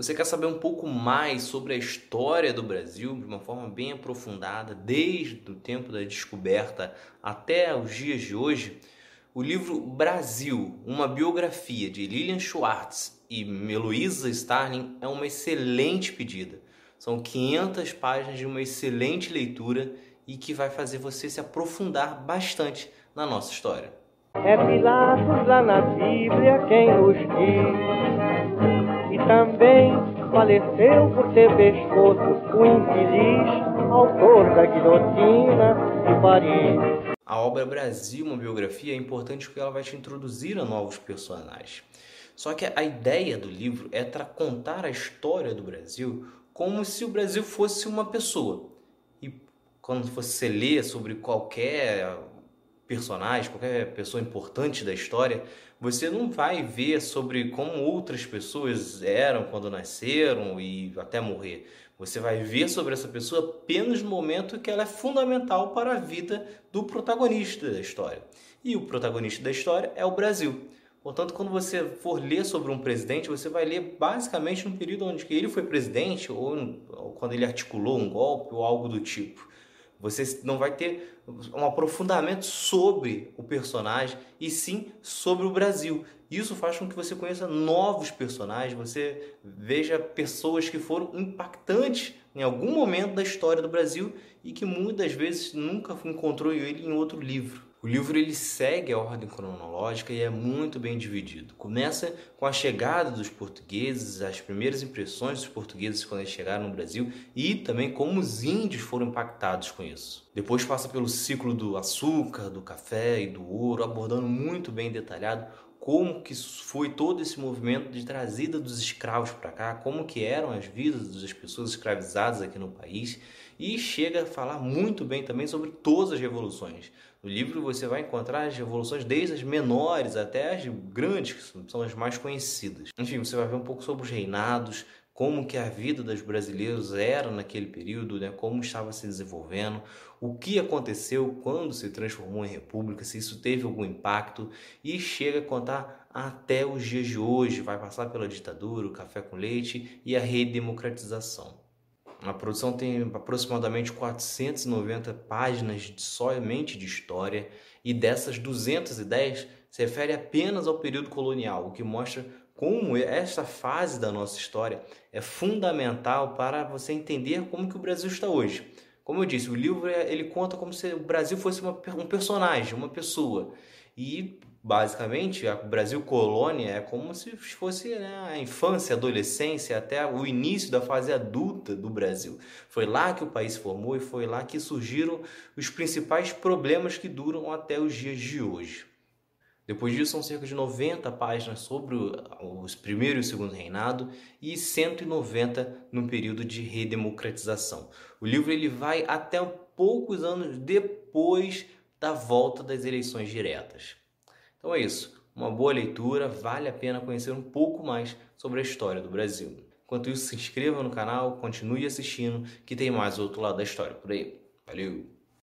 Você quer saber um pouco mais sobre a história do Brasil de uma forma bem aprofundada, desde o tempo da descoberta até os dias de hoje? O livro Brasil, uma biografia de Lilian Schwartz e Heloísa Starling é uma excelente pedida. São 500 páginas de uma excelente leitura e que vai fazer você se aprofundar bastante na nossa história. É Pilatos lá na Bíblia quem diz também faleceu por ter pescoço o infeliz autor da guilhotina de Paris. A obra Brasil, uma biografia, é importante porque ela vai te introduzir a novos personagens. Só que a ideia do livro é contar a história do Brasil como se o Brasil fosse uma pessoa. E quando você lê sobre qualquer personagem, qualquer pessoa importante da história, você não vai ver sobre como outras pessoas eram quando nasceram e até morrer. Você vai ver sobre essa pessoa apenas no momento que ela é fundamental para a vida do protagonista da história. E o protagonista da história é o Brasil. Portanto, quando você for ler sobre um presidente, você vai ler basicamente no período onde ele foi presidente ou, quando ele articulou um golpe ou algo do tipo. Você não vai ter um aprofundamento sobre o personagem e sim sobre o Brasil. Isso faz com que você conheça novos personagens, você veja pessoas que foram impactantes em algum momento da história do Brasil e que muitas vezes nunca encontrou ele em outro livro. O livro ele segue a ordem cronológica e é muito bem dividido. Começa com a chegada dos portugueses, as primeiras impressões dos portugueses quando eles chegaram no Brasil e também como os índios foram impactados com isso. Depois passa pelo ciclo do açúcar, do café e do ouro, abordando muito bem detalhado como que foi todo esse movimento de trazida dos escravos para cá, como que eram as vidas das pessoas escravizadas aqui no país e chega a falar muito bem também sobre todas as revoluções. No livro você vai encontrar as revoluções desde as menores até as grandes, que são as mais conhecidas. Enfim, você vai ver um pouco sobre os reinados, como que a vida dos brasileiros era naquele período, né? como estava se desenvolvendo, o que aconteceu quando se transformou em república, se isso teve algum impacto e chega a contar até os dias de hoje, vai passar pela ditadura, o café com leite e a redemocratização. A produção tem aproximadamente 490 páginas somente de história e dessas 210 se refere apenas ao período colonial, o que mostra como essa fase da nossa história é fundamental para você entender como que o Brasil está hoje. Como eu disse, o livro ele conta como se o Brasil fosse uma, um personagem, uma pessoa. E basicamente o Brasil colônia é como se fosse né, a infância, a adolescência, até o início da fase adulta do Brasil. Foi lá que o país formou e foi lá que surgiram os principais problemas que duram até os dias de hoje. Depois disso, são cerca de 90 páginas sobre os primeiro e o segundo reinado e 190 no período de redemocratização. O livro ele vai até poucos anos depois da volta das eleições diretas. Então é isso. Uma boa leitura, vale a pena conhecer um pouco mais sobre a história do Brasil. Enquanto isso, se inscreva no canal, continue assistindo, que tem mais outro lado da história por aí. Valeu!